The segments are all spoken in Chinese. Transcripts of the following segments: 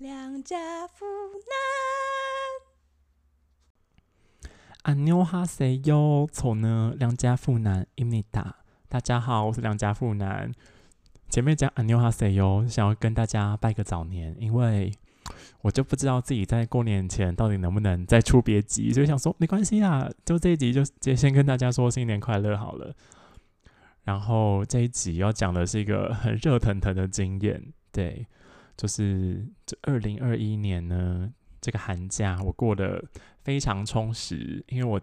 两家妇男，阿妞哈塞哟，从呢两家妇男伊米达，大家好，我是两家妇男。前面讲阿妞哈塞哟，想要跟大家拜个早年，因为我就不知道自己在过年前到底能不能再出别集，所以想说没关系啦，就这一集就直接先跟大家说新年快乐好了。然后这一集要讲的是一个很热腾腾的经验，对。就是这二零二一年呢，这个寒假我过得非常充实，因为我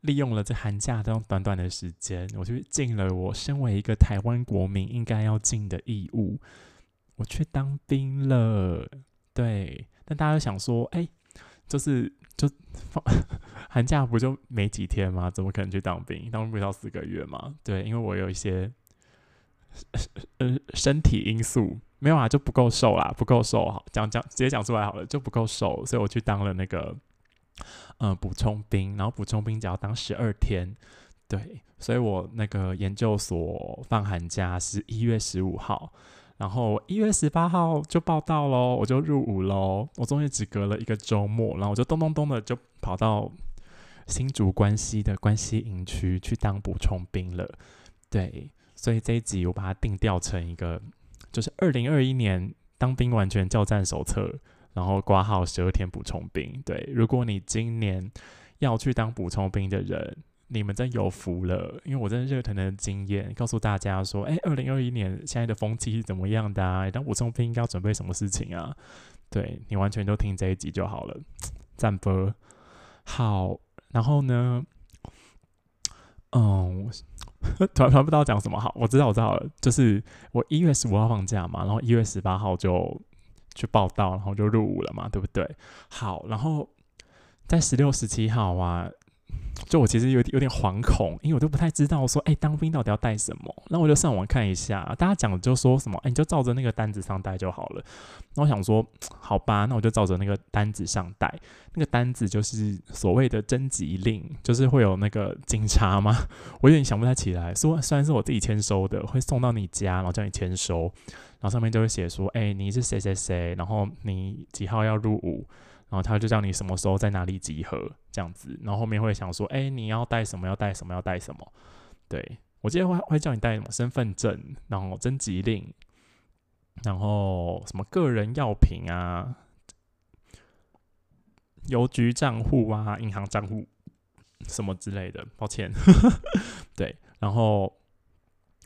利用了这寒假这种短短的时间，我去尽了我身为一个台湾国民应该要尽的义务，我去当兵了。对，但大家想说，哎，就是就放 寒假不就没几天吗？怎么可能去当兵？当兵不要四个月吗？对，因为我有一些 呃身体因素。没有啊，就不够瘦啦，不够瘦，好讲讲直接讲出来好了，就不够瘦，所以我去当了那个，嗯，补充兵，然后补充兵只要当十二天，对，所以我那个研究所放寒假是一月十五号，然后一月十八号就报到喽，我就入伍喽，我终于只隔了一个周末，然后我就咚咚咚的就跑到新竹关西的关西营区去当补充兵了，对，所以这一集我把它定调成一个。就是二零二一年当兵完全教战手册，然后挂号十二天补充兵。对，如果你今年要去当补充兵的人，你们真有福了，因为我真的热腾腾的经验告诉大家说，哎，二零二一年现在的风气是怎么样的啊？当补充兵应该要准备什么事情啊？对你完全都听这一集就好了，赞波好。然后呢，嗯。团团不知道讲什么好，我知道我知道了，就是我一月十五号放假嘛，然后一月十八号就去报道，然后就入伍了嘛，对不对？好，然后在十六、十七号啊。就我其实有有点惶恐，因为我都不太知道说，哎，当兵到底要带什么？那我就上网看一下，大家讲就说什么，哎，你就照着那个单子上带就好了。那我想说，好吧，那我就照着那个单子上带。那个单子就是所谓的征集令，就是会有那个警察吗？我有点想不太起来。说虽然是我自己签收的，会送到你家，然后叫你签收，然后上面就会写说，哎，你是谁谁谁，然后你几号要入伍。然后他就叫你什么时候在哪里集合这样子，然后后面会想说，哎，你要带什么？要带什么？要带什么？对我记得会会叫你带什么身份证，然后征集令，然后什么个人药品啊，邮局账户啊，银行账户什么之类的。抱歉，对，然后。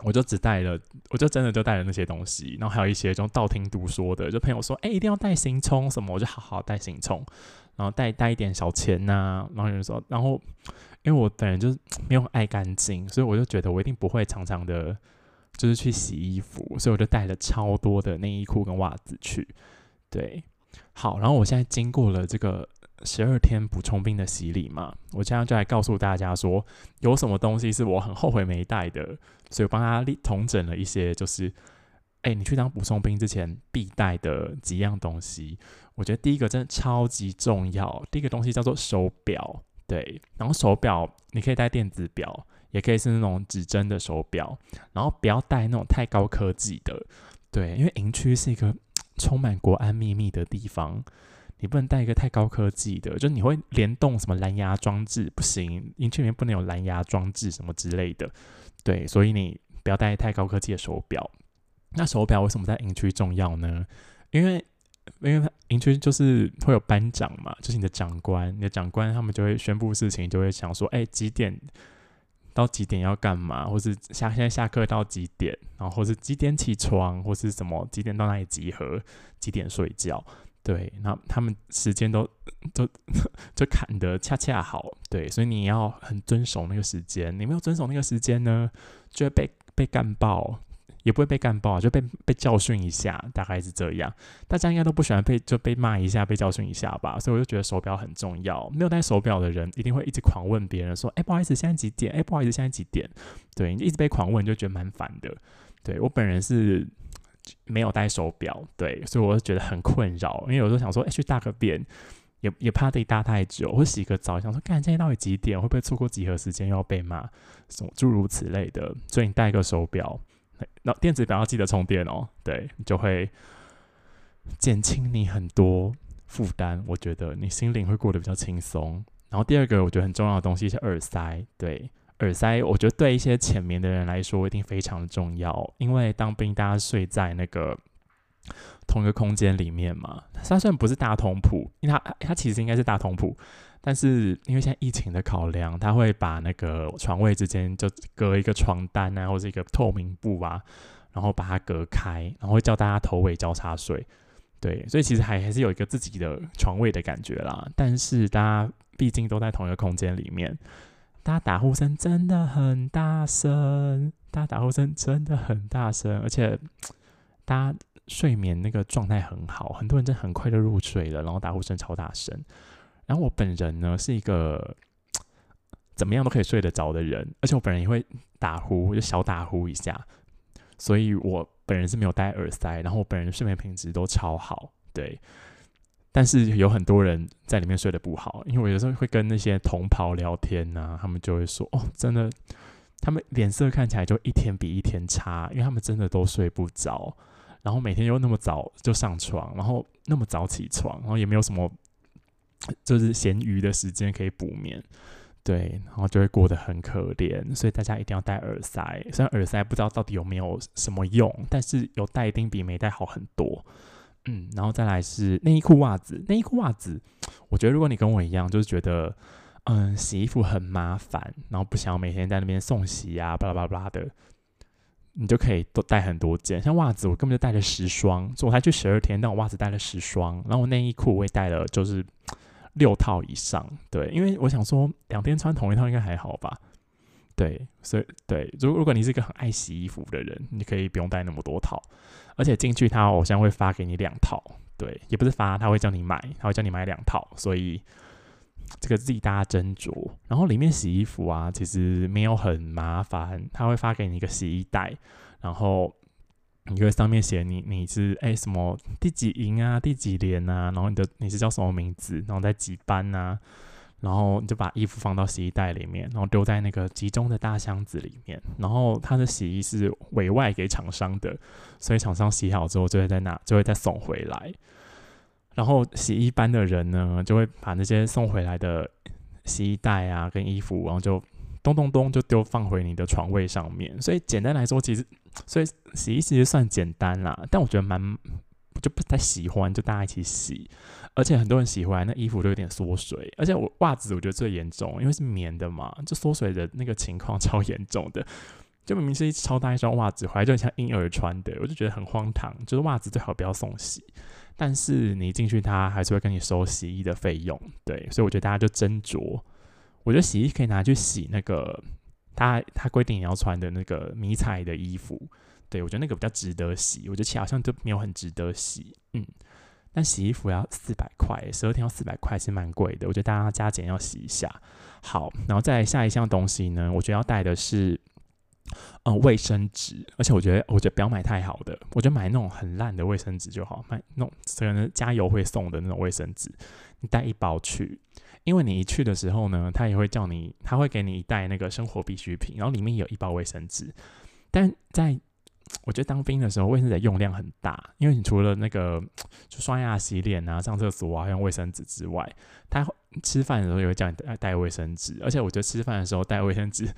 我就只带了，我就真的就带了那些东西，然后还有一些就道听途说的，就朋友说，哎，一定要带行充什么，我就好好带行充，然后带带一点小钱呐，然后有人说，然后因为我本人就是没有爱干净，所以我就觉得我一定不会常常的，就是去洗衣服，所以我就带了超多的内衣裤跟袜子去，对，好，然后我现在经过了这个。十二天补充兵的洗礼嘛，我现在就来告诉大家说，有什么东西是我很后悔没带的，所以我帮他立统整了一些，就是，哎，你去当补充兵之前必带的几样东西。我觉得第一个真的超级重要，第一个东西叫做手表，对，然后手表你可以带电子表，也可以是那种指针的手表，然后不要带那种太高科技的，对，因为营区是一个 充满国安秘密的地方。你不能带一个太高科技的，就是你会联动什么蓝牙装置不行，营区里面不能有蓝牙装置什么之类的。对，所以你不要带太高科技的手表。那手表为什么在营区重要呢？因为因为营区就是会有班长嘛，就是你的长官，你的长官他们就会宣布事情，就会想说，哎，几点到几点要干嘛，或是下现在下课到几点，然后或是几点起床，或是什么几点到哪里集合，几点睡觉。对，那他们时间都 都 就砍得恰恰好，对，所以你要很遵守那个时间。你没有遵守那个时间呢，就会被被干爆，也不会被干爆，就被被教训一下，大概是这样。大家应该都不喜欢被就被骂一下，被教训一下吧。所以我就觉得手表很重要。没有戴手表的人一定会一直狂问别人说：“哎，不好意思，现在几点？哎，不好意思，现在几点？”对你一直被狂问，就觉得蛮烦的。对我本人是。没有戴手表，对，所以我就觉得很困扰。因为有时候想说，哎，去大个便，也也怕自己大太久，或洗个澡，想说，看现在到底几点，会不会错过集合时间又要被骂，什么诸如此类的。所以你戴个手表，那电子表要记得充电哦，对，就会 减轻你很多负担，我觉得你心灵会过得比较轻松。然后第二个我觉得很重要的东西是耳塞，对。耳塞，我觉得对一些浅眠的人来说一定非常的重要，因为当兵大家睡在那个同一个空间里面嘛，它虽然不是大通铺，因为它它其实应该是大通铺，但是因为现在疫情的考量，他会把那个床位之间就隔一个床单啊，或者一个透明布啊，然后把它隔开，然后会叫大家头尾交叉睡，对，所以其实还还是有一个自己的床位的感觉啦，但是大家毕竟都在同一个空间里面。大家打呼声真的很大声，大家打呼声真的很大声，而且 大家睡眠那个状态很好，很多人真的很快就入睡了，然后打呼声超大声。然后我本人呢是一个 怎么样都可以睡得着的人，而且我本人也会打呼，就小打呼一下，所以我本人是没有戴耳塞，然后我本人睡眠品质都超好，对。但是有很多人在里面睡得不好，因为我有时候会跟那些同袍聊天呐，他们就会说：“哦，真的，他们脸色看起来就一天比一天差，因为他们真的都睡不着，然后每天又那么早就上床，然后那么早起床，然后也没有什么就是闲余的时间可以补眠，对，然后就会过得很可怜。所以大家一定要戴耳塞，虽然耳塞不知道到底有没有什么用，但是有戴一定比没戴好很多。”嗯，然后再来是内衣裤、袜子。内衣裤、袜子，我觉得如果你跟我一样，就是觉得，嗯，洗衣服很麻烦，然后不想每天在那边送洗啊，巴拉巴拉巴拉的，你就可以多带很多件。像袜子，我根本就带了十双，我才去十二天，但我袜子带了十双，然后内衣裤我也带了，就是六套以上。对，因为我想说，两天穿同一套应该还好吧。对，所以对，如如果你是一个很爱洗衣服的人，你可以不用带那么多套，而且进去他偶像会发给你两套，对，也不是发，他会叫你买，他会叫你买两套，所以这个自己大家斟酌。然后里面洗衣服啊，其实没有很麻烦，他会发给你一个洗衣袋，然后你会上面写你你是哎什么第几营啊，第几连啊，然后你的你是叫什么名字，然后在几班啊。然后你就把衣服放到洗衣袋里面，然后丢在那个集中的大箱子里面。然后它的洗衣是委外给厂商的，所以厂商洗好之后就会在那就会再送回来。然后洗衣班的人呢，就会把那些送回来的洗衣袋啊跟衣服，然后就咚咚咚就丢放回你的床位上面。所以简单来说，其实所以洗衣其实算简单啦，但我觉得蛮。就不太喜欢，就大家一起洗，而且很多人喜欢那衣服都有点缩水，而且我袜子我觉得最严重，因为是棉的嘛，就缩水的那个情况 超严重的，就明明是一超大一双袜子，回来就很像婴儿穿的，我就觉得很荒唐，就是袜子最好不要送洗，但是你进去他还是会跟你收洗衣的费用，对，所以我觉得大家就斟酌，我觉得洗衣可以拿去洗那个他他规定你要穿的那个迷彩的衣服。对，我觉得那个比较值得洗，我觉得其他好像都没有很值得洗，嗯。但洗衣服要四百块，十二天要四百块，是蛮贵的。我觉得大家加减要洗一下。好，然后再下一项东西呢，我觉得要带的是，嗯，卫生纸。而且我觉得，我觉得不要买太好的，我觉得买那种很烂的卫生纸就好，买那种可能加油会送的那种卫生纸，你带一包去，因为你一去的时候呢，他也会叫你，他会给你一袋那个生活必需品，然后里面有一包卫生纸，但在我觉得当兵的时候，卫生纸用量很大，因为你除了那个就刷牙、洗脸啊、上厕所啊用卫生纸之外，他吃饭的时候也会叫你带带卫生纸，而且我觉得吃饭的时候带卫生纸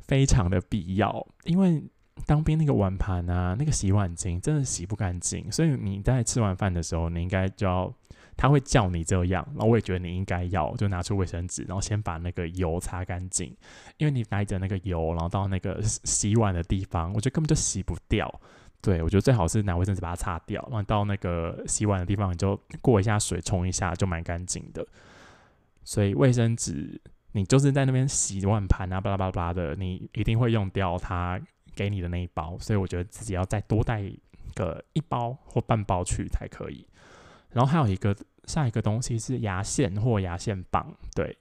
非常的必要，因为当兵那个碗盘啊、那个洗碗巾真的洗不干净，所以你在吃完饭的时候，你应该就要。他会叫你这样，然后我也觉得你应该要，就拿出卫生纸，然后先把那个油擦干净，因为你带着那个油，然后到那个洗碗的地方，我觉得根本就洗不掉。对我觉得最好是拿卫生纸把它擦掉，然后到那个洗碗的地方，你就过一下水冲一下，就蛮干净的。所以卫生纸你就是在那边洗碗盘啊，巴拉巴拉巴拉的，你一定会用掉它给你的那一包，所以我觉得自己要再多带个一包或半包去才可以。然后还有一个下一个东西是牙线或牙线棒，对，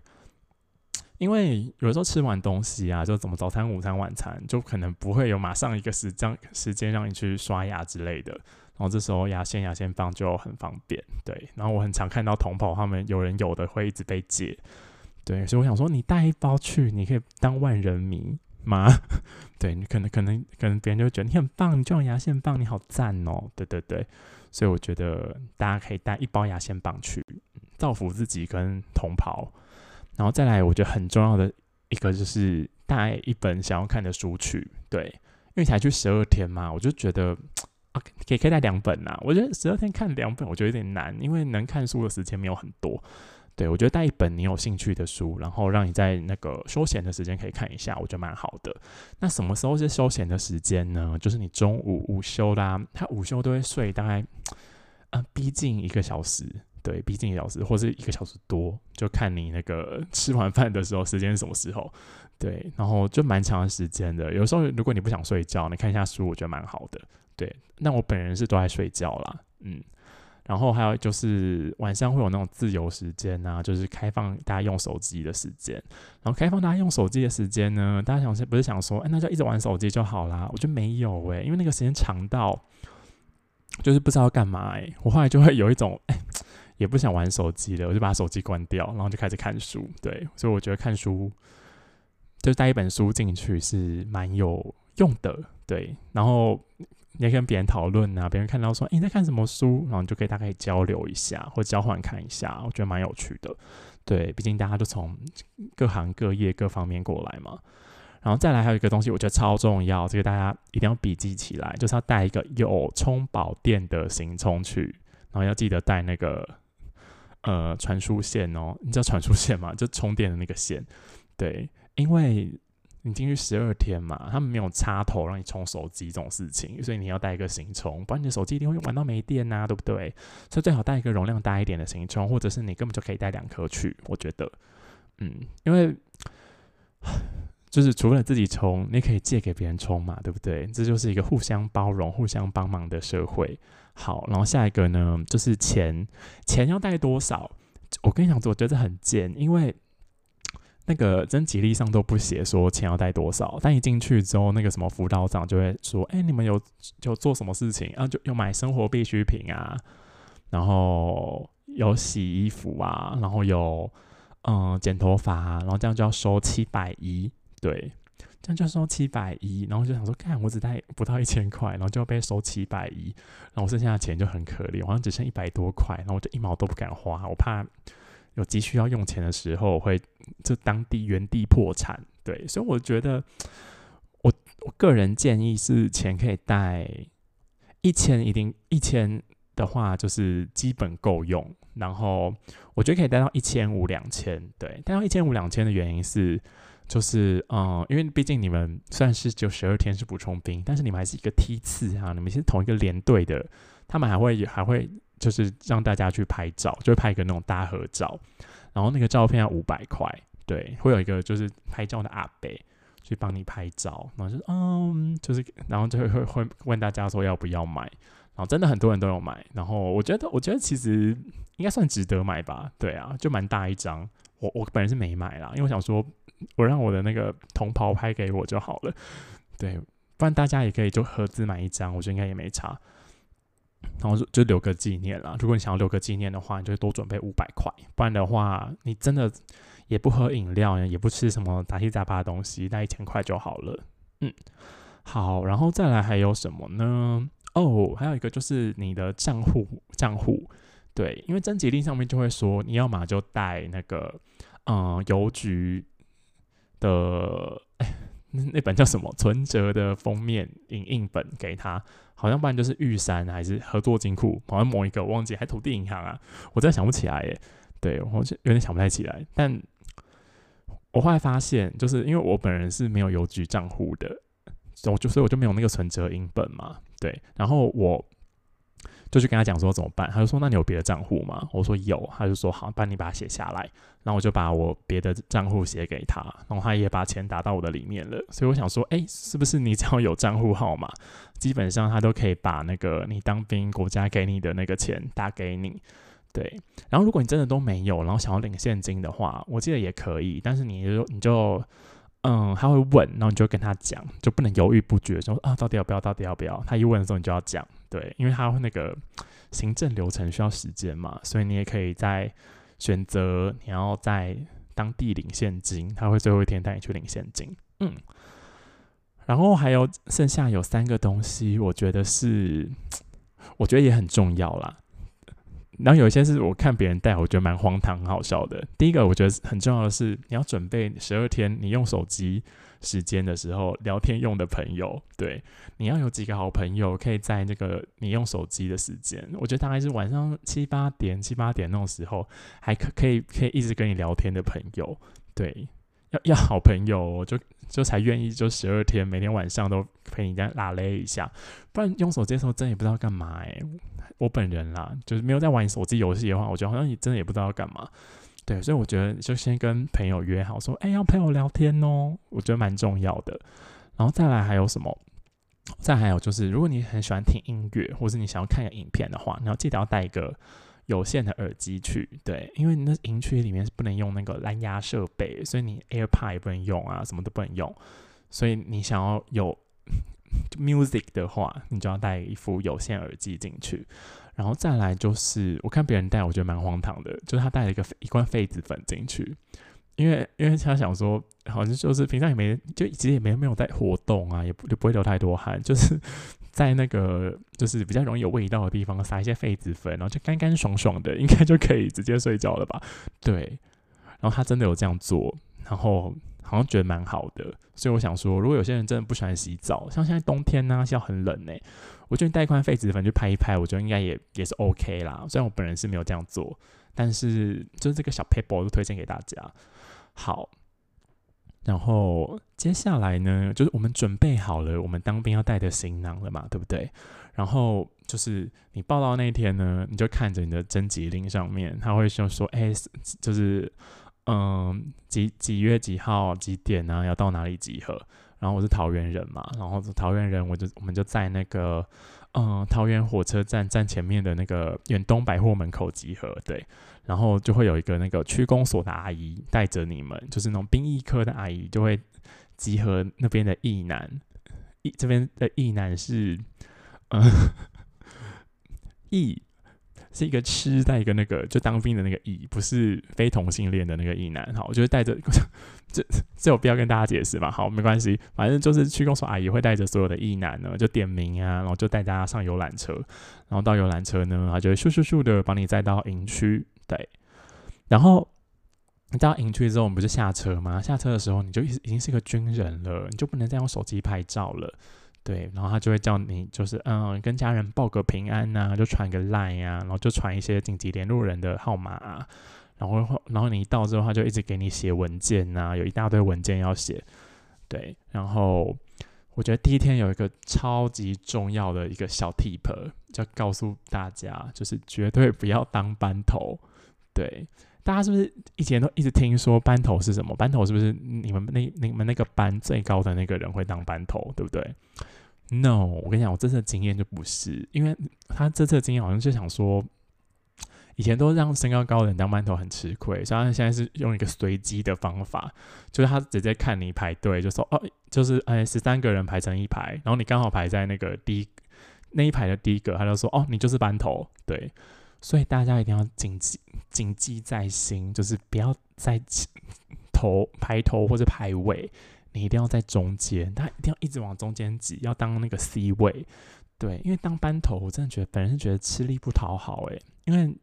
因为有时候吃完东西啊，就怎么早餐、午餐、晚餐，就可能不会有马上一个时间时间让你去刷牙之类的，然后这时候牙线、牙线棒就很方便，对。然后我很常看到同跑他们有人有的会一直被借，对，所以我想说你带一包去，你可以当万人迷，吗？对你可能可能可能别人就觉得你很棒，你就用牙线棒，你好赞哦。对对对，所以我觉得大家可以带一包牙线棒去造福自己跟同袍，然后再来，我觉得很重要的一个就是带一本想要看的书去。对，因为才去十二天嘛，我就觉得啊，可以可以带两本呐。我觉得十二天看两本，我觉得有点难，因为能看书的时间没有很多。对，我觉得带一本你有兴趣的书，然后让你在那个休闲的时间可以看一下，我觉得蛮好的。那什么时候是休闲的时间呢？就是你中午午休啦，他午休都会睡大概呃逼近一个小时，对，逼近一个小时或是一个小时多，就看你那个 吃完饭的时候时间是什么时候。对，然后就蛮长时间的。有时候如果你不想睡觉，你看一下书，我觉得蛮好的。对，那我本人是都爱睡觉啦，嗯。然后还有就是晚上会有那种自由时间啊，就是开放大家用手机的时间。然后开放大家用手机的时间呢，大家想是不是想说，哎，那就一直玩手机就好啦？我觉得没有诶，因为那个时间长到就是不知道干嘛诶。我后来就会有一种，哎，也不想玩手机了，我就把手机关掉，然后就开始看书。对，所以我觉得看书就带一本书进去是蛮有用的。对，然后。你要跟别人讨论啊，别人看到说，哎，你在看什么书？然后你就可以大概交流一下，或交换看一下，我觉得蛮有趣的。对，毕竟大家都从各行各业各方面过来嘛。然后再来还有一个东西，我觉得超重要，这个大家一定要笔记起来，就是要带一个有充饱电的行充去，然后要记得带那个呃传输线哦，你知道传输线吗？就充电的那个线。对，因为。你进去十二天嘛，他们没有插头让你充手机这种事情，所以你要带一个行充，不然你的手机一定会玩到没电呐，对不对？所以最好带一个容量大一点的行充，或者是你根本就可以带两颗去。我觉得，嗯，因为 就是除了自己充，你可以借给别人充嘛，对不对？这就是一个互相包容、互相帮忙的社会。好，然后下一个呢，就是钱，钱要带多少？我跟你讲，我觉得很贱，因为。那个真吉利上都不写说钱要带多少，但一进去之后，那个什么辅导长就会说：“哎，你们有有做什么事情啊？就有买生活必需品啊，然后有洗衣服啊，然后有嗯剪头发，然后这样就要收七百一，对，这样就要收七百一，然后就想说，看我只带不到一千块，然后就要被收七百一，然后剩下的钱就很可怜，好像只剩一百多块，然后我就一毛都不敢花，我怕。有急需要用钱的时候，会就当地原地破产，对，所以我觉得，我我个人建议是钱可以带一千，一定一千的话就是基本够用，然后我觉得可以带到一千五两千，对，带到一千五两千的原因是，就是嗯，因为毕竟你们算是就十二天是补充兵，但是你们还是一个梯次啊，你们是同一个连队的，他们还会还会。就是让大家去拍照，就会拍一个那种大合照，然后那个照片要五百块，对，会有一个就是拍照的阿伯去帮你拍照，然后就嗯，就是然后就会会会问大家说要不要买，然后真的很多人都有买，然后我觉得我觉得其实应该算值得买吧，对啊，就蛮大一张，我我本人是没买啦，因为我想说我让我的那个同袍拍给我就好了，对，不然大家也可以就合资买一张，我觉得应该也没差。然后就留个纪念啦。如果你想要留个纪念的话，你就多准备五百块。不然的话，你真的也不喝饮料，也不吃什么杂七杂八的东西，带一千块就好了。嗯，好，然后再来还有什么呢？哦，还有一个就是你的账户账户。对，因为征集令上面就会说，你要么就带那个嗯邮局的。那本叫什么？存折的封面影印本给他，好像不然就是玉山还是合作金库，好像某一个我忘记，还土地银行啊，我真的想不起来耶。对我就有点想不太起来。但我后来发现，就是因为我本人是没有邮局账户的，我就所以我就没有那个存折影本嘛。对，然后我。就去跟他讲说怎么办，他就说那你有别的账户吗？我说有，他就说好，帮你把它写下来。然后我就把我别的账户写给他，然后他也把钱打到我的里面了。所以我想说，哎，是不是你只要有账户号码，基本上他都可以把那个你当兵国家给你的那个钱打给你？对。然后如果你真的都没有，然后想要领现金的话，我记得也可以，但是你就你就。嗯，他会问，然后你就跟他讲，就不能犹豫不决，说啊，到底要不要？到底要不要？他一问的时候，你就要讲，对，因为他那个行政流程需要时间嘛，所以你也可以在选择你要在当地领现金，他会最后一天带你去领现金。嗯，然后还有剩下有三个东西，我觉得是，我觉得也很重要啦。然后有一些是我看别人带，我觉得蛮荒唐、很好笑的。第一个我觉得很重要的是，你要准备十二天你用手机时间的时候聊天用的朋友。对，你要有几个好朋友，可以在那个你用手机的时间，我觉得大概是晚上七八点、七八点那种时候，还可可以可以一直跟你聊天的朋友。对，要要好朋友，就就才愿意就十二天每天晚上都陪你这样拉勒一下，不然用手机的时候真的也不知道干嘛哎。我本人啦，就是没有在玩手机游戏的话，我觉得好像你真的也不知道要干嘛。对，所以我觉得就先跟朋友约好，说，哎，要陪我聊天哦，我觉得蛮重要的。然后再来还有什么？再还有就是，如果你很喜欢听音乐，或是你想要看个影片的话，你要记得要带一个有线的耳机去。对，因为那营区里面是不能用那个蓝牙设备，所以你 AirPod 也不能用啊，什么都不能用。所以你想要有。music 的话，你就要带一副有线耳机进去，然后再来就是我看别人戴，我觉得蛮荒唐的，就是他带了一个一罐痱子粉进去，因为因为他想说，好像就是平常也没就其实也没没有在活动啊，也不就不会流太多汗，就是 在那个就是比较容易有味道的地方撒一些痱子粉，然后就干干爽爽的，应该就可以直接睡觉了吧？对，然后他真的有这样做，然后。好像觉得蛮好的，所以我想说，如果有些人真的不喜欢洗澡，像现在冬天呢，要很冷呢，我觉得你带一块痱子粉去拍一拍，我觉得应该也也是 OK 啦。虽然我本人是没有这样做，但是就是这个小 paper 都推荐给大家。好，然后接下来呢，就是我们准备好了我们当兵要带的行囊了嘛，对不对？然后就是你报到那天呢，你就看着你的征集令上面，他会说说，哎，就是。嗯，几几月几号几点啊？要到哪里集合？然后我是桃园人嘛，然后桃园人，我就我们就在那个嗯桃园火车站站前面的那个远东百货门口集合。对，然后就会有一个那个区公所的阿姨带着你们，就是那种兵役科的阿姨，就会集合那边的义男。义这边的义男是 嗯义。是一个吃带一个那个就当兵的那个义，不是非同性恋的那个义男。好，我就带着 这这有必要跟大家解释吧？好，没关系，反正就是区公所阿姨会带着所有的义男呢，就点名啊，然后就带大家上游览车，然后到游览车呢，他就咻咻咻的帮你载到营区。对，然后你到营区之后，我们不是下车吗？下车的时候你就已已经是个军人了，你就不能再用手机拍照了。对，然后他就会叫你，就是嗯，跟家人报个平安呐，就传个 line 呀，然后就传一些紧急联络人的号码啊，然后然后你一到之后，他就一直给你写文件呐，有一大堆文件要写。对，然后我觉得第一天有一个超级重要的一个小 tip，就告诉大家，就是绝对不要当班头。对，大家是不是以前都一直听说班头是什么？班头是不是你们那你们那个班最高的那个人会当班头，对不对？No，我跟你讲，我这次的经验就不是，因为他这次的经验好像就想说，以前都让身高高的人当班头很吃亏，所以他现在是用一个随机的方法，就是他直接看你排队，就说哦，就是哎十三个人排成一排，然后你刚好排在那个第一那一排的第一个，他就说哦，你就是班头，对，所以大家一定要谨记谨记在心，就是不要在头排头或者排尾。你一定要在中间，他一定要一直往中间挤，要当那个 C 位，对，因为当班头，我真的觉得本人觉得吃力不讨好，诶，因为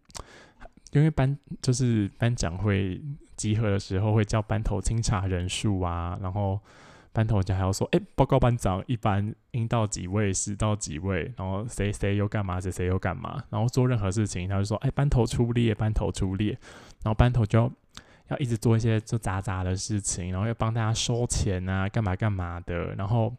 因为班就是班长会集合的时候会叫班头清查人数啊，然后班头就还要说，哎，报告班长，一般应到几位，十到几位，然后谁谁又干嘛，谁谁又干嘛，然后做任何事情，他就说，哎，班头出列，班头出列，然后班头就要。要一直做一些就杂杂的事情，然后要帮大家收钱啊，干嘛干嘛的，然后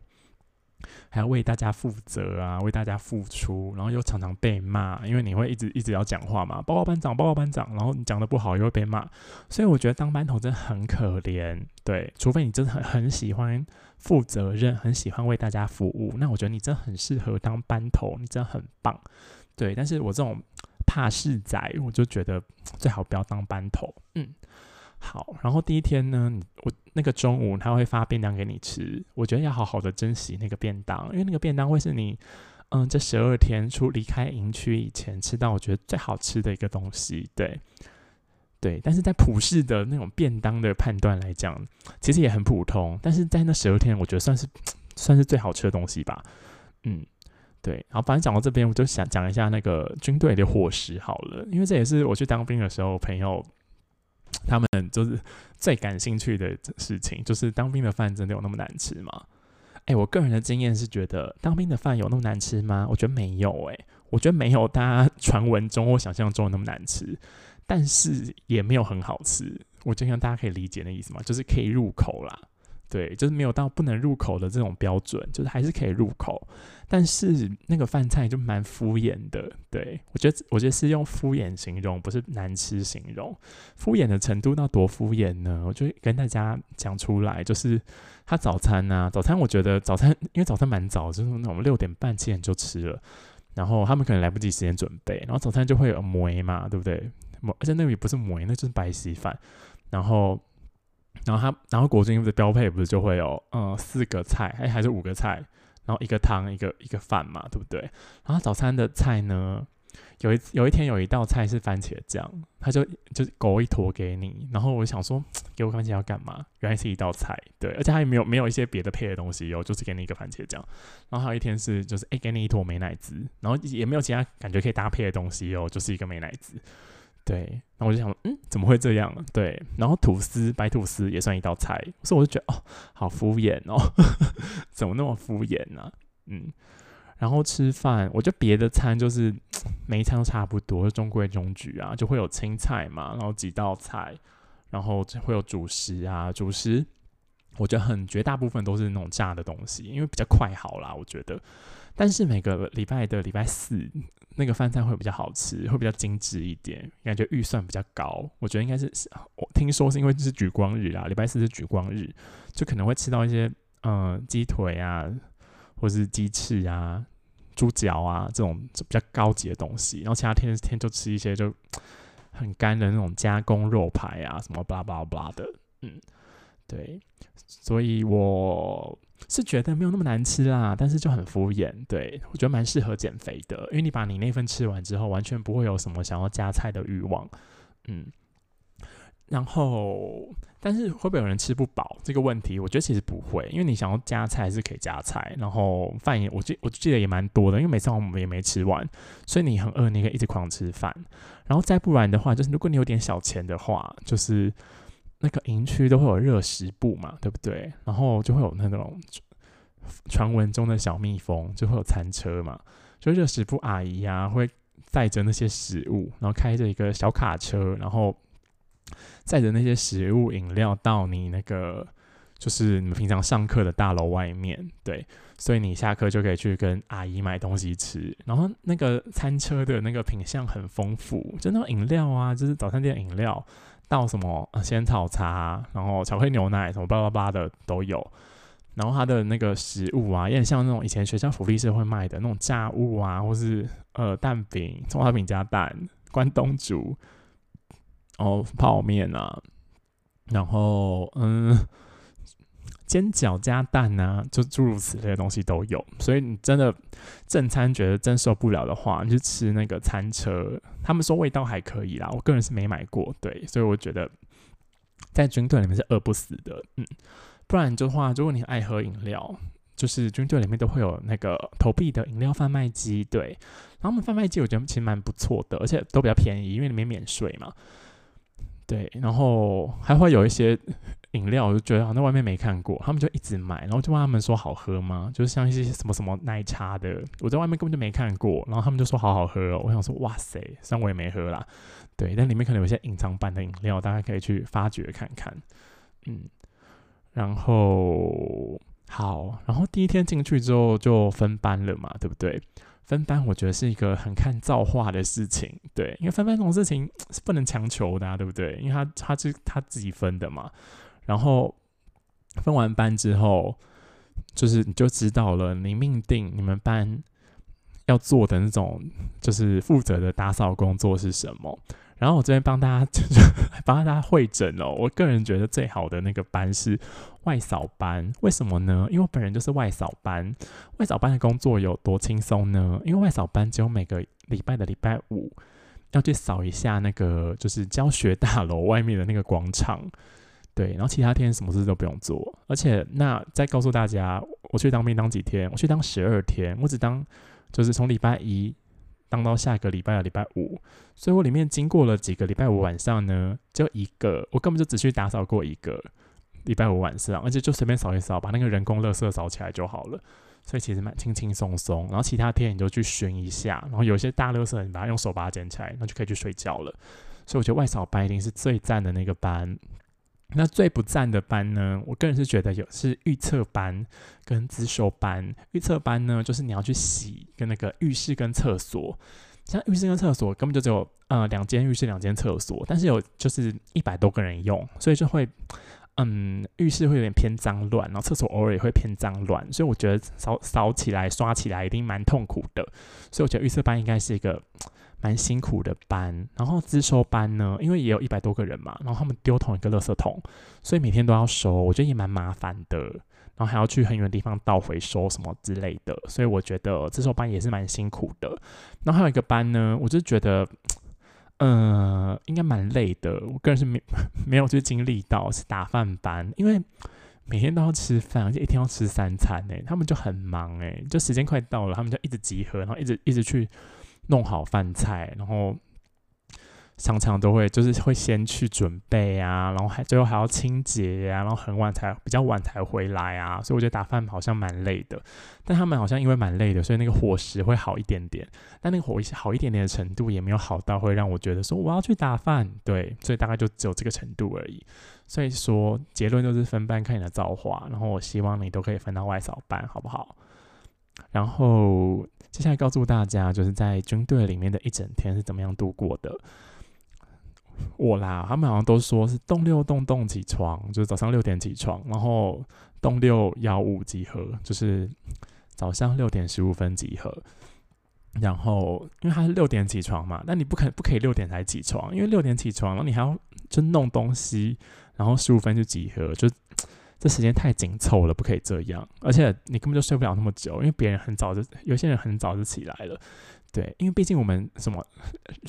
还要为大家负责啊，为大家付出，然后又常常被骂，因为你会一直一直要讲话嘛，报告班长，报告班长，然后你讲的不好又会被骂，所以我觉得当班头真的很可怜，对，除非你真的很很喜欢负责任，很喜欢为大家服务，那我觉得你真的很适合当班头，你真的很棒，对，但是我这种怕事仔，我就觉得最好不要当班头，嗯。好，然后第一天呢，我那个中午他会发便当给你吃，我觉得要好好的珍惜那个便当，因为那个便当会是你，嗯，这十二天出离开营区以前吃到我觉得最好吃的一个东西，对，对，但是在普世的那种便当的判断来讲，其实也很普通，但是在那十二天，我觉得算是 算是最好吃的东西吧。嗯，对。然后反正讲到这边，我就想讲一下那个军队的伙食好了，因为这也是我去当兵的时候，朋友他们就是最感兴趣的事情，就是当兵的饭真的有那么难吃吗？哎，我个人的经验是觉得当兵的饭有那么难吃吗？我觉得没有，诶，我觉得没有大家传闻中或想象中的那么难吃，但是也没有很好吃。我就像大家可以理解那意思嘛，就是可以入口啦。对，就是没有到不能入口的这种标准，就是还是可以入口，但是那个饭菜就蛮敷衍的。对我觉得，我觉得是用敷衍形容，不是难吃形容。敷衍的程度到多敷衍呢？我就跟大家讲出来，就是他早餐呢，早餐我觉得早餐，因为早餐蛮早，就是那种六点半七点就吃了，然后他们可能来不及时间准备，然后早餐就会有馍嘛，对不对？馍，而且那个也不是馍，那就是白稀饭，然后。然后他，然后国军的标配不是就会有，呃，四个菜，哎，还是五个菜，然后一个汤，一个一个饭嘛，对不对？然后早餐的菜呢，有一有一天有一道菜是番茄酱，他就就勾一坨给你，然后我想说，给我番茄要干嘛？原来是一道菜，对，而且他也没有没有一些别的配的东西哦，就是给你一个番茄酱。然后还有一天是就是哎，给你一坨美乃滋，然后也没有其他感觉可以搭配的东西哦，就是一个美乃滋。对，然后我就想，嗯，怎么会这样？对，然后吐司白吐司也算一道菜，所以我就觉得，哦，好敷衍哦，怎么那么敷衍呢？嗯，然后吃饭，我觉得别的餐就是 每一餐都差不多，中规中矩啊，就会有青菜嘛，然后几道菜，然后会有主食啊，主食，我觉得很绝大部分都是那种炸的东西，因为比较快好啦，我觉得。但是每个礼拜的礼拜四。那个饭菜会比较好吃，会比较精致一点，感觉预算比较高。我觉得应该是，我听说是因为这是举光日啊，礼拜四是举光日，就可能会吃到一些，嗯，鸡腿啊，或是鸡翅啊、猪脚啊这种比较高级的东西。然后其他天天就吃一些就很干的那种加工肉排啊，什么巴拉巴拉巴拉的，嗯，对，所以我。是觉得没有那么难吃啦，但是就很敷衍。对我觉得蛮适合减肥的，因为你把你那份吃完之后，完全不会有什么想要加菜的欲望。嗯，然后但是会不会有人吃不饱这个问题？我觉得其实不会，因为你想要加菜是可以加菜，然后饭也我记我记得也蛮多的，因为每次我们也没吃完，所以你很饿，你可以一直狂吃饭。然后再不然的话，就是如果你有点小钱的话，就是。那个营区都会有热食部嘛，对不对？然后就会有那种传闻中的小蜜蜂，就会有餐车嘛，就热食部阿姨啊会载着那些食物，然后开着一个小卡车，然后载着那些食物饮料到你那个就是你们平常上课的大楼外面，对，所以你下课就可以去跟阿姨买东西吃。然后那个餐车的那个品相很丰富，就那种饮料啊，就是早餐店饮料。倒什么仙草茶，然后巧克力牛奶，什么巴拉巴的都有。然后它的那个食物啊，也很像那种以前学校福利社会卖的那种炸物啊，或是呃蛋饼、葱花饼加蛋、关东煮，然后泡面啊，然后嗯。煎饺加蛋啊，就诸如此类的东西都有，所以你真的正餐觉得真受不了的话，你就吃那个餐车。他们说味道还可以啦，我个人是没买过，对，所以我觉得在军队里面是饿不死的，嗯。不然的话，如果你爱喝饮料，就是军队里面都会有那个投币的饮料贩卖机，对。然后我们贩卖机我觉得其实蛮不错的，而且都比较便宜，因为里面免税嘛。对，然后还会有一些饮料，我就觉得好像外面没看过，他们就一直买，然后就问他们说好喝吗？就是像一些什么什么奶茶的，我在外面根本就没看过，然后他们就说好好喝哦。我想说哇塞，虽然我也没喝啦，对，但里面可能有些隐藏版的饮料，大家可以去发掘看看。嗯，然后好，然后第一天进去之后就分班了嘛，对不对？分班我觉得是一个很看造化的事情，对，因为分班这种事情 是不能强求的啊，对不对？因为他他是他自己分的嘛。然后分完班之后，就是你就知道了，你命定你们班要做的那种就是负责的打扫工作是什么。然后我这边帮大家 就是帮大家会诊哦。我个人觉得最好的那个班是外扫班，为什么呢？因为我本人就是外扫班。外扫班的工作有多轻松呢？因为外扫班只有每个礼拜的礼拜五要去扫一下那个就是教学大楼外面的那个广场，对。然后其他天什么事都不用做。而且那再告诉大家，我去当兵当几天？我去当十二天，我只当就是从礼拜一当到下个礼拜的礼拜五，所以我里面经过了几个礼拜五晚上呢，就一个，我根本就只去打扫过一个礼拜五晚上，而且就随便扫一扫，把那个人工垃圾扫起来就好了。所以其实蛮轻轻松松，然后其他天你就去巡一下，然后有些大垃圾你把它用手把它捡起来，那就可以去睡觉了。所以我觉得外扫班一定是最赞的那个班。那最不赞的班呢？我个人是觉得有是预测班跟自修班。预测班呢，就是你要去洗跟那个浴室跟厕所，像浴室跟厕所根本就只有呃两间浴室两间厕所，但是有就是一百多个人用，所以就会。嗯，浴室会有点偏脏乱，然后厕所偶尔也会偏脏乱，所以我觉得扫扫起来、刷起来一定蛮痛苦的。所以我觉得预测班应该是一个蛮辛苦的班。然后自收班呢，因为也有一百多个人嘛，然后他们丢同一个垃圾桶，所以每天都要收，我觉得也蛮麻烦的。然后还要去很远的地方倒回收什么之类的，所以我觉得自收班也是蛮辛苦的。然后还有一个班呢，我就觉得。嗯，应该蛮累的。我个人是没没有去经历到是打饭班，因为每天都要吃饭，而且一天要吃三餐诶，他们就很忙诶，就时间快到了，他们就一直集合，然后一直一直去弄好饭菜，然后。常常都会就是会先去准备啊，然后还最后还要清洁呀，然后很晚才比较晚才回来啊，所以我觉得打饭好像蛮累的。但他们好像因为蛮累的，所以那个伙食会好一点点。但那个伙食好一点点的程度也没有好到会让我觉得说我要去打饭，对，所以大概就只有这个程度而已。所以说结论就是分班看你的造化，然后我希望你都可以分到外扫班，好不好？然后接下来告诉大家，就是在军队里面的一整天是怎么样度过的。我啦，他们好像都说是动六动动起床，就是早上六点起床，然后动六幺五集合，就是早上六点十五分集合。然后因为他是六点起床嘛，那你不可不可以六点才起床？因为六点起床，然后你还要就弄东西，然后十五分就集合，就这时间太紧凑了，不可以这样。而且你根本就睡不了那么久，因为别人很早就，有些人很早就起来了。对，因为毕竟我们什么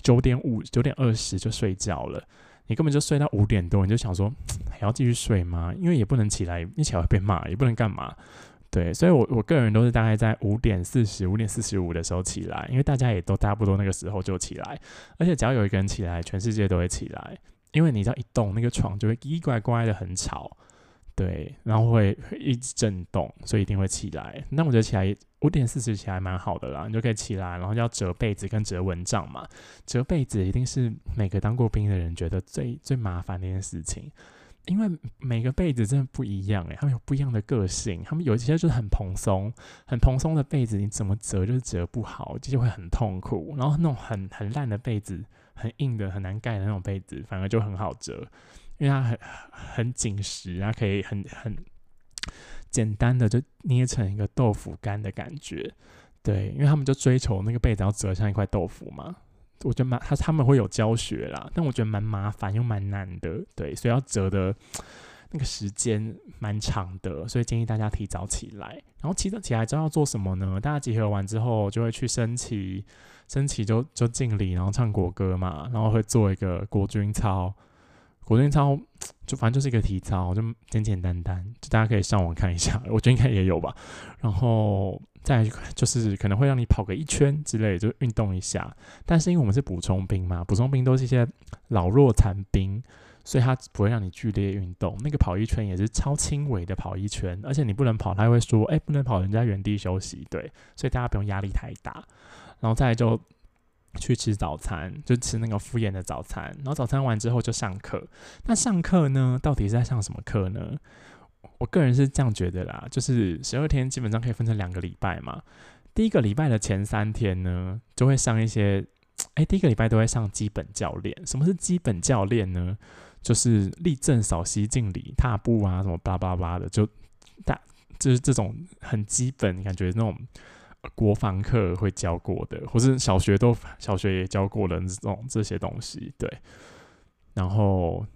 九点五、九点二十就睡觉了，你根本就睡到五点多，你就想说还要继续睡吗？因为也不能起来，一起来会被骂，也不能干嘛。对，所以我我个人都是大概在五点四十五点四十五的时候起来，因为大家也都差不多那个时候就起来，而且只要有一个人起来，全世界都会起来，因为你只要一动，那个床就会叽呱呱的很吵。对，然后会一直震动，所以一定会起来。那我觉得起来五点四十起来蛮好的啦，你就可以起来，然后要折被子跟折蚊帐嘛。折被子一定是每个当过兵的人觉得最最麻烦的一件事情，因为每个被子真的不一样诶，他们有不一样的个性，他们有一些就是很蓬松，很蓬松的被子，你怎么折就是折不好，就会很痛苦。然后那种很很烂的被子，很硬的很难盖的那种被子，反而就很好折。因为它很很紧实，它可以很很简单的就捏成一个豆腐干的感觉，对，因为他们就追求那个被子要折像一块豆腐嘛，我觉得蛮他他们会有教学啦，但我觉得蛮麻烦又蛮难的，对，所以要折的那个时间蛮长的，所以建议大家提早起来，然后起早起来之后要做什么呢？大家集合完之后就会去升旗，升旗就就敬礼，然后唱国歌嘛，然后会做一个国军操。国军操就反正就是一个体操，就简简单单，就大家可以上网看一下，我觉得应该也有吧。然后再就是可能会让你跑个一圈之类，就运动一下。但是因为我们是补充兵嘛，补充兵都是一些老弱残兵，所以他不会让你剧烈运动。那个跑一圈也是超轻微的跑一圈，而且你不能跑，他会说，哎，不能跑，人家原地休息。对，所以大家不用压力太大。然后再就。去吃早餐，就吃那个敷衍的早餐，然后早餐完之后就上课。那上课呢，到底是在上什么课呢？我个人是这样觉得啦，就是十二天基本上可以分成两个礼拜嘛。第一个礼拜的前三天呢，就会上一些，哎，第一个礼拜都会上基本教练。什么是基本教练呢？就是立正、扫息、敬礼、踏步啊，什么叭叭叭的，就大就是这种很基本，感觉那种。国防课会教过的，或是小学都小学也教过的这种这些东西，对。然后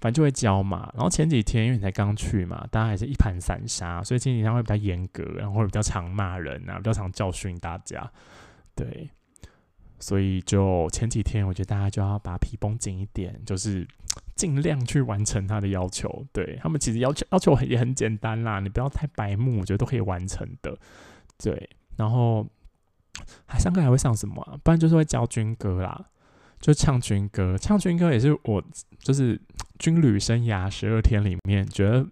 反正就会教嘛。然后前几天因为你才刚去嘛，大家还是一盘散沙，所以前几天会比较严格，然后会比较常骂人啊，比较常教训大家，对。所以就前几天，我觉得大家就要把皮绷紧一点，就是尽量去完成他的要求。对他们其实要求要求也很简单啦，你不要太白目，我觉得都可以完成的。对，然后还上课还会上什么啊？不然就是会教军歌啦，就唱军歌。唱军歌也是我就是军旅生涯十二天里面觉得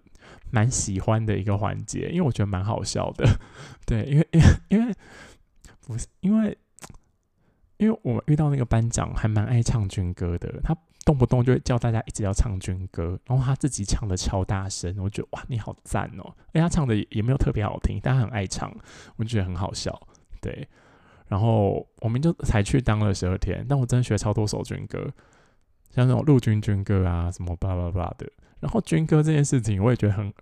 蛮喜欢的一个环节，因为我觉得蛮好笑的。对，因为因为 因为不是因为。因为我遇到那个班长还蛮爱唱军歌的，他动不动就会叫大家一直要唱军歌，然后他自己唱的超大声，我觉得哇你好赞哦！哎，他唱的也没有特别好听，但他很爱唱，我觉得很好笑。对，然后我们就才去当了十二天，但我真的学超多首军歌，像那种陆军军歌啊什么巴拉巴拉的。然后军歌这件事情，我也觉得很。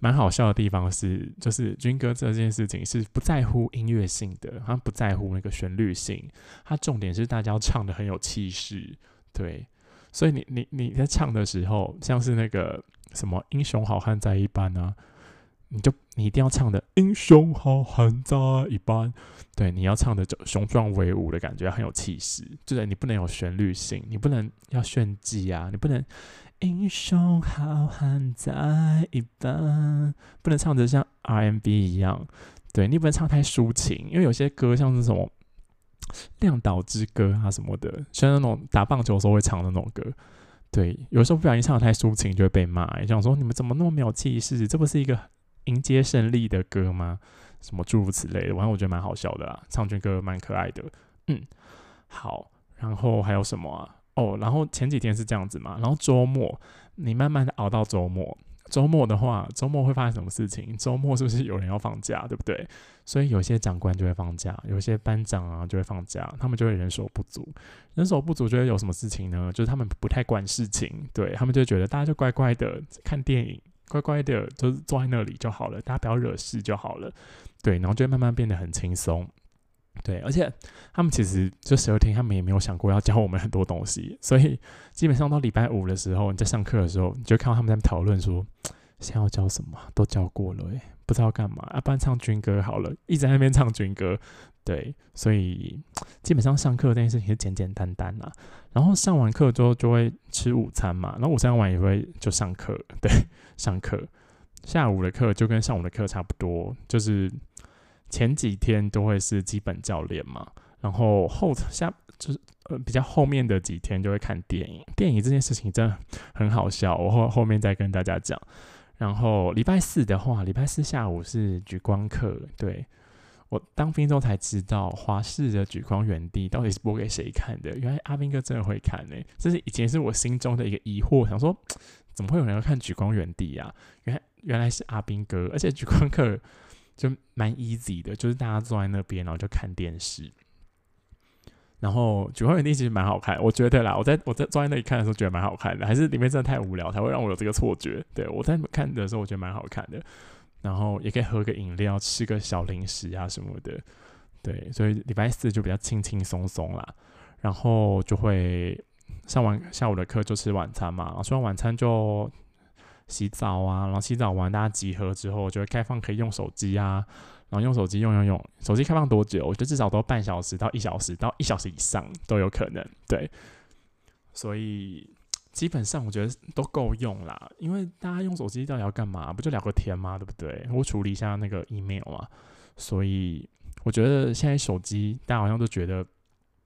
蛮好笑的地方是，就是军歌这件事情是不在乎音乐性的，他不在乎那个旋律性，他重点是大家要唱的很有气势，对。所以你你你在唱的时候，像是那个什么英雄好汉在一般啊，你就你一定要唱的英雄好汉在一般，对，你要唱的就雄壮威武的感觉，很有气势，就是你不能有旋律性，你不能要炫技啊，你不能。英雄好汉在一般，不能唱的像 RMB 一样，对你不能唱太抒情，因为有些歌像是什么亮岛之歌啊什么的，像那种打棒球的时候会唱的那种歌，对，有时候不小心唱的太抒情就会被骂，想说你们怎么那么没有气势？这不是一个迎接胜利的歌吗？什么诸如此类的，反正我觉得蛮好笑的啦，唱军歌蛮可爱的，嗯，好，然后还有什么啊？哦，然后前几天是这样子嘛，然后周末你慢慢的熬到周末，周末的话，周末会发生什么事情？周末是不是有人要放假，对不对？所以有些长官就会放假，有些班长啊就会放假，他们就会人手不足，人手不足就会有什么事情呢？就是他们不太管事情，对他们就觉得大家就乖乖的看电影，乖乖的就是坐在那里就好了，大家不要惹事就好了，对，然后就会慢慢变得很轻松。对，而且他们其实就十二天，他们也没有想过要教我们很多东西，所以基本上到礼拜五的时候，你在上课的时候，你就看到他们在讨论说，现在要教什么，都教过了，诶，不知道干嘛，要不然唱军歌好了，一直在那边唱军歌。对，所以基本上上课这件事情是简简单单啦。然后上完课之后就会吃午餐嘛，然后午餐完也会就上课，对，上课。下午的课就跟上午的课差不多，就是。前几天都会是基本教练嘛，然后后下就是呃比较后面的几天就会看电影。电影这件事情真的很好笑，我后后面再跟大家讲。然后礼拜四的话，礼拜四下午是举光课。对我当兵之后才知道，华视的举光原地到底是播给谁看的？原来阿兵哥真的会看呢，这是以前是我心中的一个疑惑，想说怎么会有人要看举光原地呀？原来原来是阿兵哥，而且举光课。就蛮 easy 的，就是大家坐在那边，然后就看电视。然后《举光原地》其实蛮好看，我觉得啦。我在我在坐在那里看的时候，觉得蛮好看的。还是里面真的太无聊，才会让我有这个错觉。对我在看的时候，我觉得蛮好看的。然后也可以喝个饮料，吃个小零食啊什么的。对，所以礼拜四就比较轻轻松松啦。然后就会上完下午的课就吃晚餐嘛，吃完晚餐就。洗澡啊，然后洗澡完大家集合之后就会开放可以用手机啊，然后用手机用用用，手机开放多久？我觉得至少都半小时到一小时到一小时以上都有可能，对。所以基本上我觉得都够用啦，因为大家用手机到底要干嘛？不就聊个天吗？对不对？我处理一下那个 email 啊，所以我觉得现在手机大家好像都觉得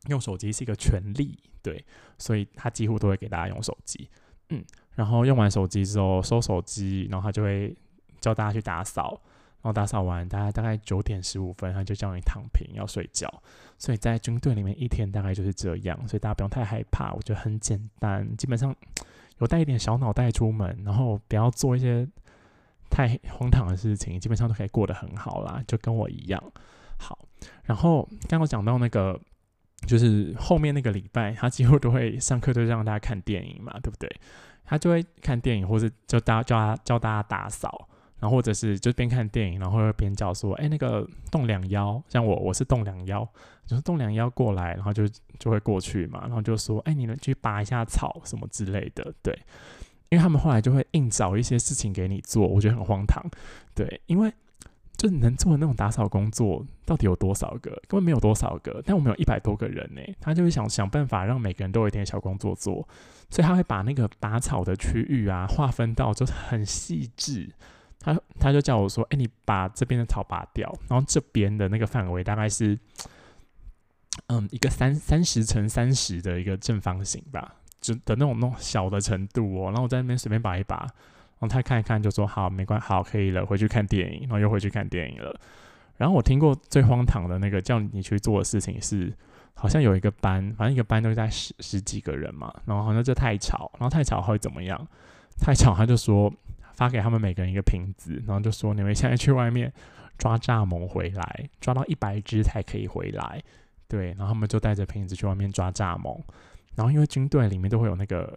用手机是一个权利，对，所以他几乎都会给大家用手机，嗯。然后用完手机之后收手机，然后他就会叫大家去打扫，然后打扫完，大概大概九点十五分，他就叫你躺平要睡觉。所以在军队里面一天大概就是这样，所以大家不用太害怕，我觉得很简单，基本上有带一点小脑袋出门，然后不要做一些太荒唐的事情，基本上都可以过得很好啦，就跟我一样。好，然后刚刚讲到那个，就是后面那个礼拜，他几乎都会上课，都让大家看电影嘛，对不对？他就会看电影，或者就大叫他教大家打扫，然后或者是就边看电影，然后边叫说：“哎，那个栋梁腰，像我我是栋梁腰，就是栋梁腰过来，然后就就会过去嘛，然后就说：哎，你能去拔一下草什么之类的。对，因为他们后来就会硬找一些事情给你做，我觉得很荒唐。对，因为。就能做的那种打扫工作到底有多少个？根本没有多少个。但我们有一百多个人呢，他就会想想办法让每个人都有一点小工作做，所以他会把那个拔草的区域啊划分到就是很细致。他他就叫我说：“哎，你把这边的草拔掉，然后这边的那个范围大概是，嗯，一个三三十乘三十的一个正方形吧，就的那种那种小的程度哦。然后我在那边随便拔一拔，然后他看一看就说：好，没关好，可以了，回去看电影。然后又回去看电影了。然后我听过最荒唐的那个叫你去做的事情是，好像有一个班，反正一个班都是在十十几个人嘛，然后好像就太吵，然后太吵会怎么样？太吵他就说。”发给他们每个人一个瓶子，然后就说：“你们现在去外面抓蚱蜢回来，抓到一百只才可以回来。”对，然后他们就带着瓶子去外面抓蚱蜢。然后因为军队里面都会有那个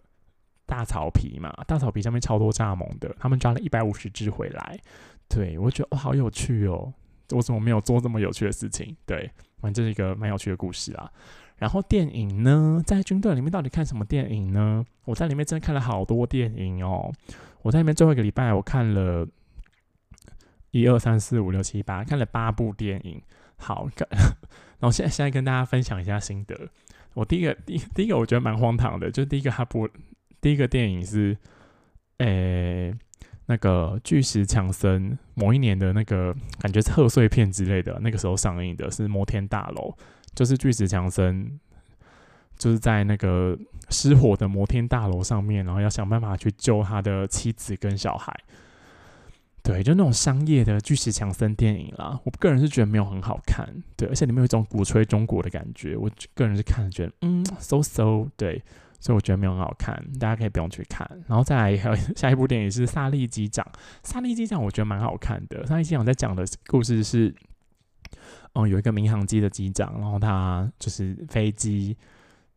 大草皮嘛，大草皮上面超多蚱蜢的，他们抓了一百五十只回来。对我觉得哇，好有趣哦！我怎么没有做这么有趣的事情？对，反正这是一个蛮有趣的故事啊。然后电影呢，在军队里面到底看什么电影呢？我在里面真的看了好多电影哦。我在里面最后一个礼拜，我看了一二三四五六七八，看了八部电影。好，然后现在现在跟大家分享一下心得。我第一个第第一个我觉得蛮荒唐的，就是第一个他不第一个电影是，诶那个巨石强森某一年的那个感觉贺岁片之类的，那个时候上映的是摩天大楼，就是巨石强森。就是在那个失火的摩天大楼上面，然后要想办法去救他的妻子跟小孩。对，就那种商业的巨石强森电影啦。我个人是觉得没有很好看，对，而且里面有一种鼓吹中国的感觉。我个人是看了觉得，嗯，so so，对，所以我觉得没有很好看，大家可以不用去看。然后再来还有下一部电影是《萨利机长》，《萨利机长》我觉得蛮好看的。《萨利机长》在讲的故事是，嗯，有一个民航机的机长，然后他就是飞机。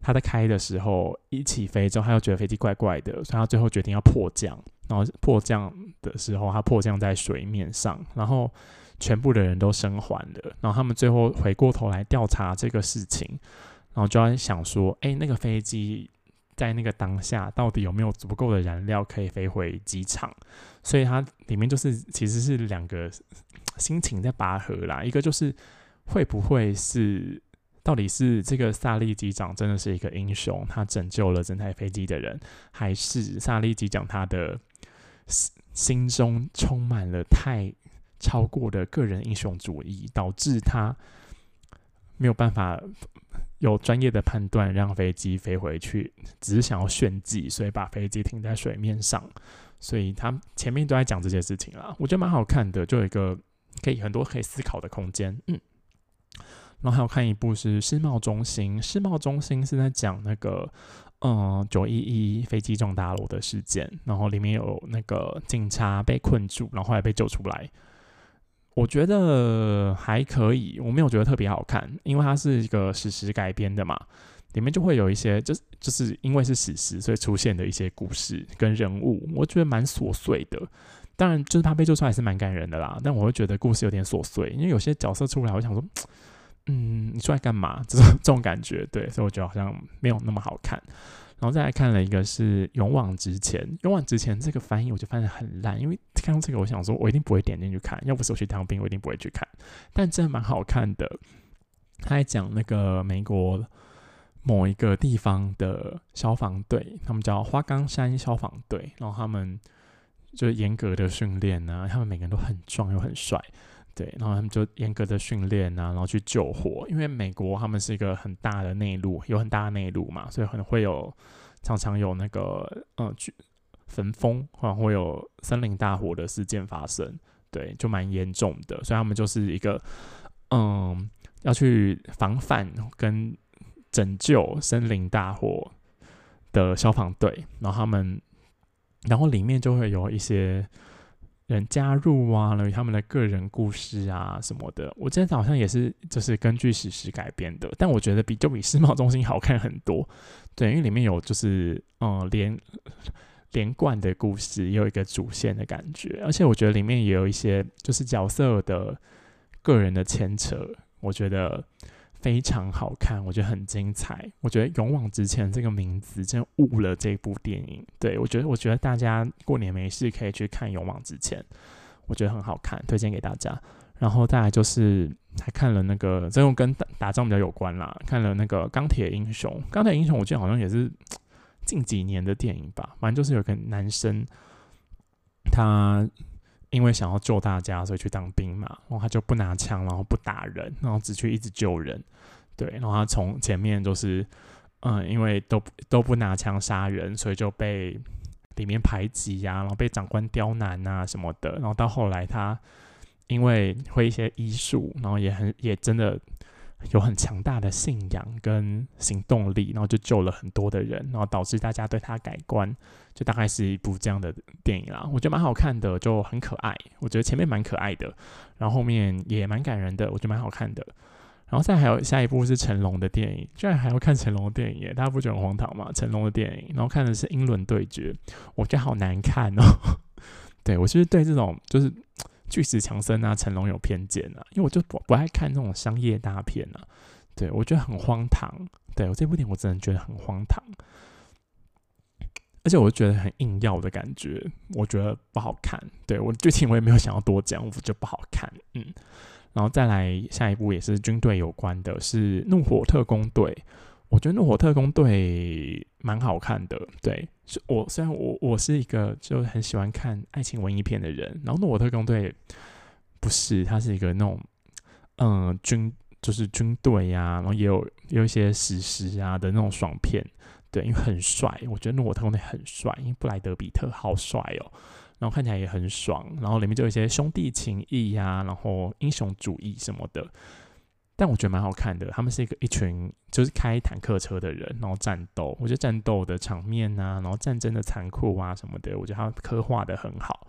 他在开的时候一起飞之后，他又觉得飞机怪怪的，所以他最后决定要迫降。然后迫降的时候，他迫降在水面上，然后全部的人都生还了。然后他们最后回过头来调查这个事情，然后就要想说：哎，那个飞机在那个当下到底有没有足够的燃料可以飞回机场？所以它里面就是其实是两个心情在拔河啦，一个就是会不会是。到底是这个萨利机长真的是一个英雄，他拯救了整台飞机的人，还是萨利机长他的心中充满了太超过的个人英雄主义，导致他没有办法有专业的判断让飞机飞回去，只是想要炫技，所以把飞机停在水面上。所以他前面都在讲这些事情啦，我觉得蛮好看的，就有一个可以很多可以思考的空间，嗯。然后还有看一部是世贸中心，世贸中心是在讲那个，嗯，九一一飞机撞大楼的事件，然后里面有那个警察被困住，然后后来被救出来。我觉得还可以，我没有觉得特别好看，因为它是一个史实改编的嘛，里面就会有一些，就是就是因为是史实，所以出现的一些故事跟人物，我觉得蛮琐碎的。当然，就是他被救出来是蛮感人的啦，但我会觉得故事有点琐碎，因为有些角色出来，我想说。嗯，你出来干嘛？这种这种感觉，对，所以我觉得好像没有那么好看。然后再来看了一个是《勇往直前》，《勇往直前》这个翻译我就翻得很烂，因为看到这个，我想说，我一定不会点进去看。要不是我去当兵，我一定不会去看。但真的蛮好看的。他在讲那个美国某一个地方的消防队，他们叫花岗山消防队，然后他们就是严格的训练啊，他们每个人都很壮又很帅。对，然后他们就严格的训练啊，然后去救火。因为美国他们是一个很大的内陆，有很大的内陆嘛，所以可能会有常常有那个呃，焚风或者会有森林大火的事件发生。对，就蛮严重的，所以他们就是一个嗯，要去防范跟拯救森林大火的消防队。然后他们，然后里面就会有一些。人加入啊，他们的个人故事啊什么的，我记得好像也是就是根据史实改编的，但我觉得比就比世贸中心好看很多。对，因为里面有就是嗯连连贯的故事，也有一个主线的感觉，而且我觉得里面也有一些就是角色的个人的牵扯，我觉得。非常好看，我觉得很精彩。我觉得《勇往直前》这个名字真误了这部电影。对我觉得，我觉得大家过年没事可以去看《勇往直前》，我觉得很好看，推荐给大家。然后再来就是还看了那个，这种跟打打仗比较有关啦，看了那个钢铁英雄。钢铁英雄我记得好像也是 近几年的电影吧，反正就是有个男生，他因为想要救大家，所以去当兵嘛，然后他就不拿枪，然后不打人，然后只去一直救人。对，然后他从前面就是嗯，因为都都不拿枪杀人，所以就被里面排挤呀，然后被长官刁难啊什么的，然后到后来他。因为会一些医术，然后也很也真的有很强大的信仰跟行动力，然后就救了很多的人，然后导致大家对他改观，就大概是一部这样的电影啦。我觉得蛮好看的，就很可爱。我觉得前面蛮可爱的，然后后面也蛮感人的，我觉得蛮好看的。然后再还有下一部是成龙的电影，居然还要看成龙的电影耶！大家不觉得很荒唐吗？成龙的电影，然后看的是《英伦对决》，我觉得好难看哦。对我其实对这种就是。巨石强森啊，成龙有偏见啊，因为我就不不爱看那种商业大片啊，对我觉得很荒唐。对我这部电影，我真的觉得很荒唐，而且我觉得很硬要的感觉，我觉得不好看。对我剧情我也没有想要多讲，我觉得不好看。嗯，然后再来下一部也是军队有关的，是《怒火特工队》。我觉得《怒火特工队》蛮好看的，对，是我虽然我我是一个就很喜欢看爱情文艺片的人，然后《怒火特工队》不是，它是一个那种嗯军就是军队呀，然后也有有一些史诗啊的那种爽片，对，因为很帅，我觉得《诺特工队》很帅，因为布莱德比特好帅哦，然后看起来也很爽，然后里面就有一些兄弟情谊呀，然后英雄主义什么的。但我觉得蛮好看的，他们是一个一群就是开坦克车的人，然后战斗。我觉得战斗的场面啊，然后战争的残酷啊什么的，我觉得他刻画的很好。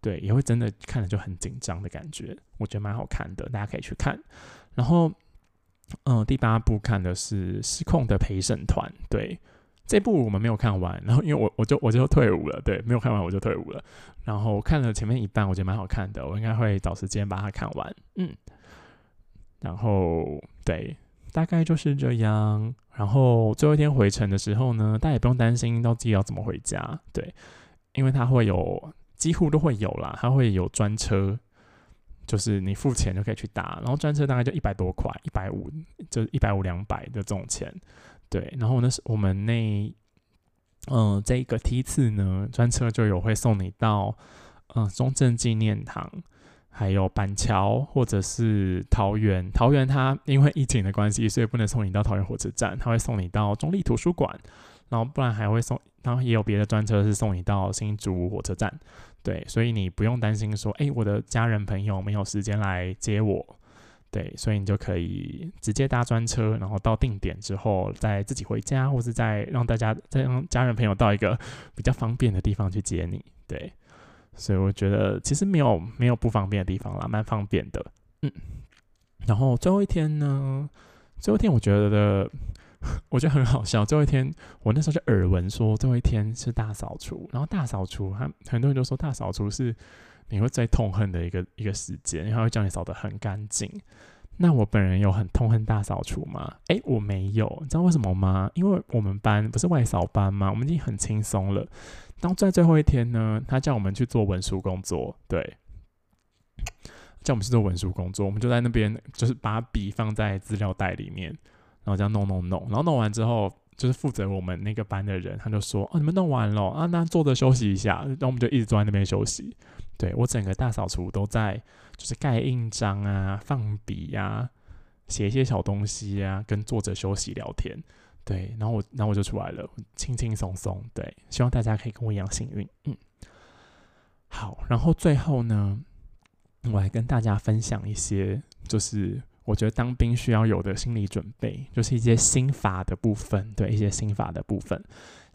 对，也会真的看着就很紧张的感觉，我觉得蛮好看的，大家可以去看。然后，嗯，第八部看的是《失控的陪审团》，对，这部我们没有看完。然后，因为我我就我就退伍了，对，没有看完我就退伍了。然后看了前面一半，我觉得蛮好看的，我应该会找时间把它看完。嗯。然后对，大概就是这样。然后最后一天回程的时候呢，大家也不用担心到底要怎么回家，对，因为它会有几乎都会有啦，它会有专车，就是你付钱就可以去搭，然后专车大概就一百多块，一百五，就一百五两百的这种钱，对。然后那是我们那，嗯，这一个梯次呢，专车就有会送你到，嗯，中正纪念堂。还有板桥或者是桃园，桃园它因为疫情的关系，所以不能送你到桃园火车站，它会送你到中立图书馆，然后不然还会送，然后也有别的专车是送你到新竹火车站，对，所以你不用担心说，哎，我的家人朋友没有时间来接我，对，所以你就可以直接搭专车，然后到定点之后再自己回家，或是再让大家再让家人朋友到一个比较方便的地方去接你，对。所以我觉得其实没有没有不方便的地方啦，蛮方便的。嗯，然后最后一天呢，最后一天我觉得 我觉得很好笑。最后一天我那时候就耳闻说最后一天是大扫除，然后大扫除，他很多人都说大扫除是你会最痛恨的一个一个时间，然后会叫你扫得很干净。那我本人有很痛恨大扫除吗？诶，我没有，你知道为什么吗？因为我们班不是外扫班吗？我们已经很轻松了。当在最后一天呢，他叫我们去做文书工作，对，叫我们去做文书工作，我们就在那边，就是把笔放在资料袋里面，然后这样弄弄弄，然后弄完之后，就是负责我们那个班的人，他就说：“哦，你们弄完了啊，那坐着休息一下。”然后我们就一直坐在那边休息。对我整个大扫除都在，就是盖印章啊、放笔呀、写一些小东西啊，跟作者休息聊天。对，然后我，然后我就出来了，轻轻松松。对，希望大家可以跟我一样幸运。嗯，好，然后最后呢，我来跟大家分享一些，就是我觉得当兵需要有的心理准备，就是一些心法的部分。对，一些心法的部分，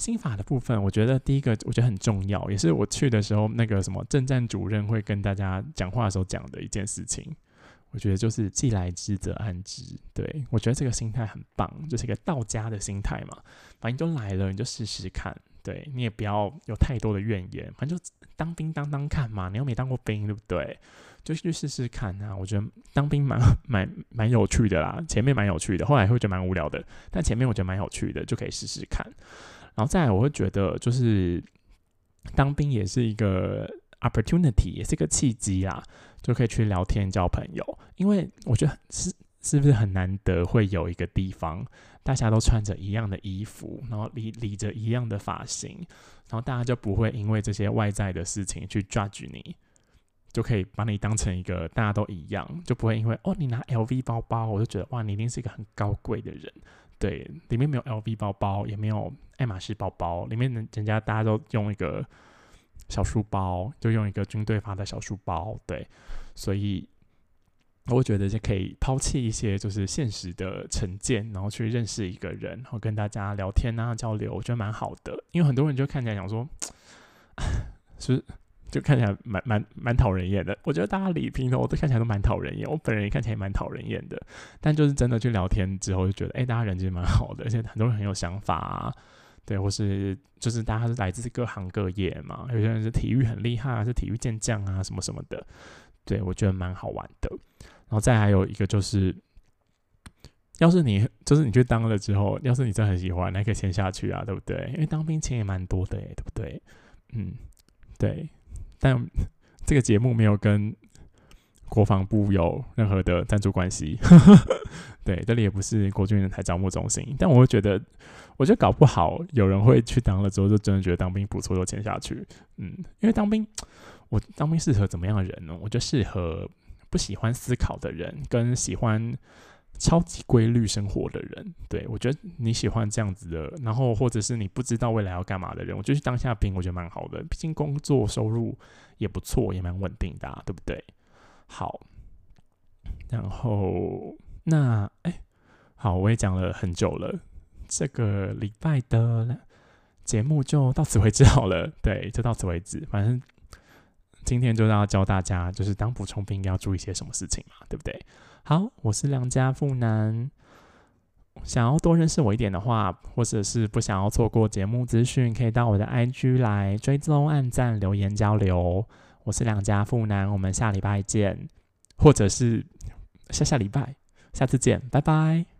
心法的部分，我觉得第一个我觉得很重要，也是我去的时候那个什么政战主任会跟大家讲话的时候讲的一件事情。我觉得就是既来之则安之，对我觉得这个心态很棒，就是一个道家的心态嘛。反正都来了，你就试试看，对你也不要有太多的怨言，反正就当兵当当看嘛。你又没当过兵，对不对？就去试试看啊。我觉得当兵蛮蛮蛮有趣的啦，前面蛮有趣的，后来会觉得蛮无聊的，但前面我觉得蛮有趣的，就可以试试看。然后再来，我会觉得就是当兵也是一个 opportunity，也是一个契机啦，就可以去聊天交朋友。因为我觉得是是不是很难得会有一个地方，大家都穿着一样的衣服，然后理理着一样的发型，然后大家就不会因为这些外在的事情去 judge 你，就可以把你当成一个大家都一样，就不会因为哦你拿 LV 包包，我就觉得哇你一定是一个很高贵的人。对，里面没有 LV 包包，也没有爱马仕包包，里面人人家大家都用一个小书包，就用一个军队发的小书包。对，所以我觉得就可以抛弃一些就是现实的成见，然后去认识一个人，然后跟大家聊天啊交流，我觉得蛮好的。因为很多人就看起来想说，是。就看起来蛮蛮蛮讨人厌的。我觉得大家理平头都看起来都蛮讨人厌，我本人也看起来蛮讨人厌的。但就是真的去聊天之后，就觉得哎，大家人其实蛮好的，而且很多人很有想法啊。对，或是就是大家是来自各行各业嘛，有些人是体育很厉害啊，是体育健将啊，什么什么的。对我觉得蛮好玩的。然后再还有一个就是，要是你就是你去当了之后，要是你真的很喜欢，那可以签下去啊，对不对？因为当兵钱也蛮多的，对不对？嗯，对。但 这个节目没有跟国防部有任何的赞助关系，对，这里也不是国军人才招募中心。但我会觉得，我觉得搞不好有人会去当了之后，就真的觉得当兵不错，就签下去。嗯，因为当兵，我当兵适合怎么样的人呢？我觉得适合不喜欢思考的人，跟喜欢。超级规律生活的人，对我觉得你喜欢这样子的，然后或者是你不知道未来要干嘛的人，我就去当下兵我觉得蛮好的，毕竟工作收入也不错，也蛮稳定的，对不对？好，然后那哎，好，我也讲了很久了，这个礼拜的节目就到此为止好了，对，就到此为止，反正今天就是要教大家，就是当补充兵应该要注意些什么事情嘛，对不对？好，我是良家富男。想要多认识我一点的话，或者是不想要错过节目资讯，可以到我的 IG 来追踪、按赞、留言交流。我是良家富男，我们下礼拜见，或者是下下礼拜，下次见，拜拜。